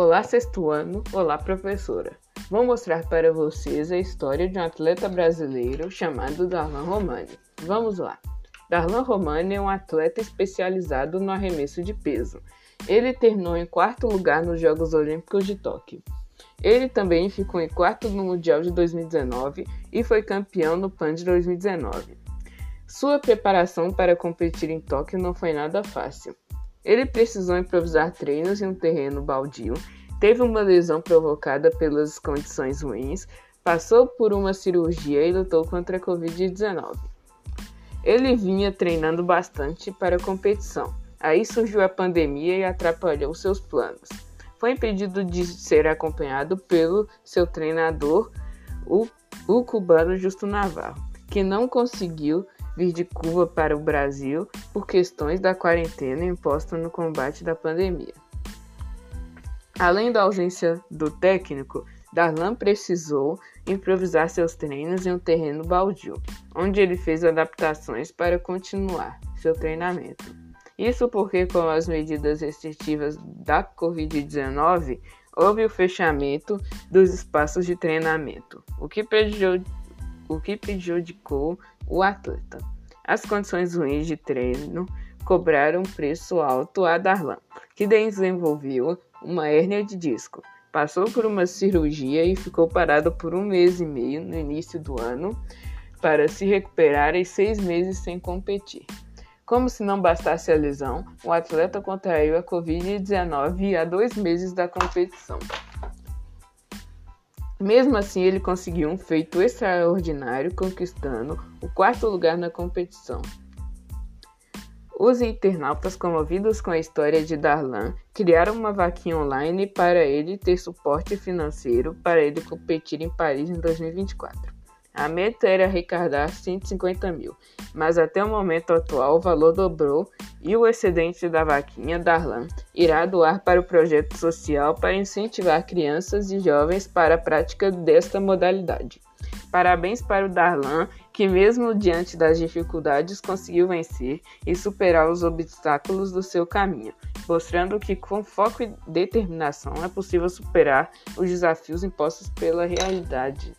Olá, sexto ano. Olá, professora. Vou mostrar para vocês a história de um atleta brasileiro chamado Darlan Romani. Vamos lá. Darlan Romani é um atleta especializado no arremesso de peso. Ele terminou em quarto lugar nos Jogos Olímpicos de Tóquio. Ele também ficou em quarto no Mundial de 2019 e foi campeão no PAN de 2019. Sua preparação para competir em Tóquio não foi nada fácil. Ele precisou improvisar treinos em um terreno baldio, teve uma lesão provocada pelas condições ruins, passou por uma cirurgia e lutou contra a Covid-19. Ele vinha treinando bastante para a competição. Aí surgiu a pandemia e atrapalhou seus planos. Foi impedido de ser acompanhado pelo seu treinador, o, o cubano Justo Navarro, que não conseguiu vir de Cuba para o Brasil por questões da quarentena imposta no combate da pandemia. Além da ausência do técnico, Darlan precisou improvisar seus treinos em um terreno baldio, onde ele fez adaptações para continuar seu treinamento. Isso porque, com as medidas restritivas da Covid-19, houve o fechamento dos espaços de treinamento, o que prejudicou o que prejudicou o atleta. As condições ruins de treino cobraram um preço alto a Darlan, que desenvolveu uma hérnia de disco. Passou por uma cirurgia e ficou parado por um mês e meio no início do ano para se recuperar e seis meses sem competir. Como se não bastasse a lesão, o atleta contraiu a Covid-19 há dois meses da competição. Mesmo assim, ele conseguiu um feito extraordinário, conquistando o quarto lugar na competição. Os internautas, comovidos com a história de Darlan, criaram uma vaquinha online para ele ter suporte financeiro para ele competir em Paris em 2024. A meta era arrecadar 150 mil, mas até o momento atual o valor dobrou e o excedente da vaquinha Darlan irá doar para o projeto social para incentivar crianças e jovens para a prática desta modalidade. Parabéns para o Darlan, que mesmo diante das dificuldades conseguiu vencer e superar os obstáculos do seu caminho, mostrando que com foco e determinação é possível superar os desafios impostos pela realidade.